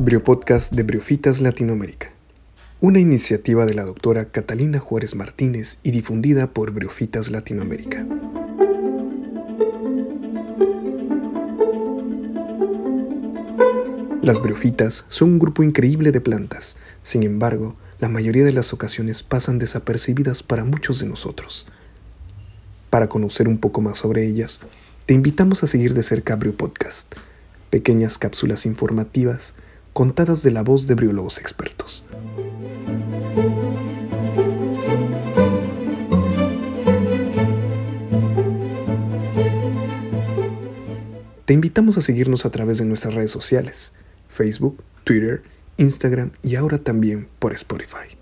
Briopodcast de Briofitas Latinoamérica. Una iniciativa de la doctora Catalina Juárez Martínez y difundida por Briofitas Latinoamérica. Las briofitas son un grupo increíble de plantas, sin embargo, la mayoría de las ocasiones pasan desapercibidas para muchos de nosotros. Para conocer un poco más sobre ellas, te invitamos a seguir de cerca Brio Podcast, pequeñas cápsulas informativas contadas de la voz de briólogos expertos. Te invitamos a seguirnos a través de nuestras redes sociales, Facebook, Twitter, Instagram y ahora también por Spotify.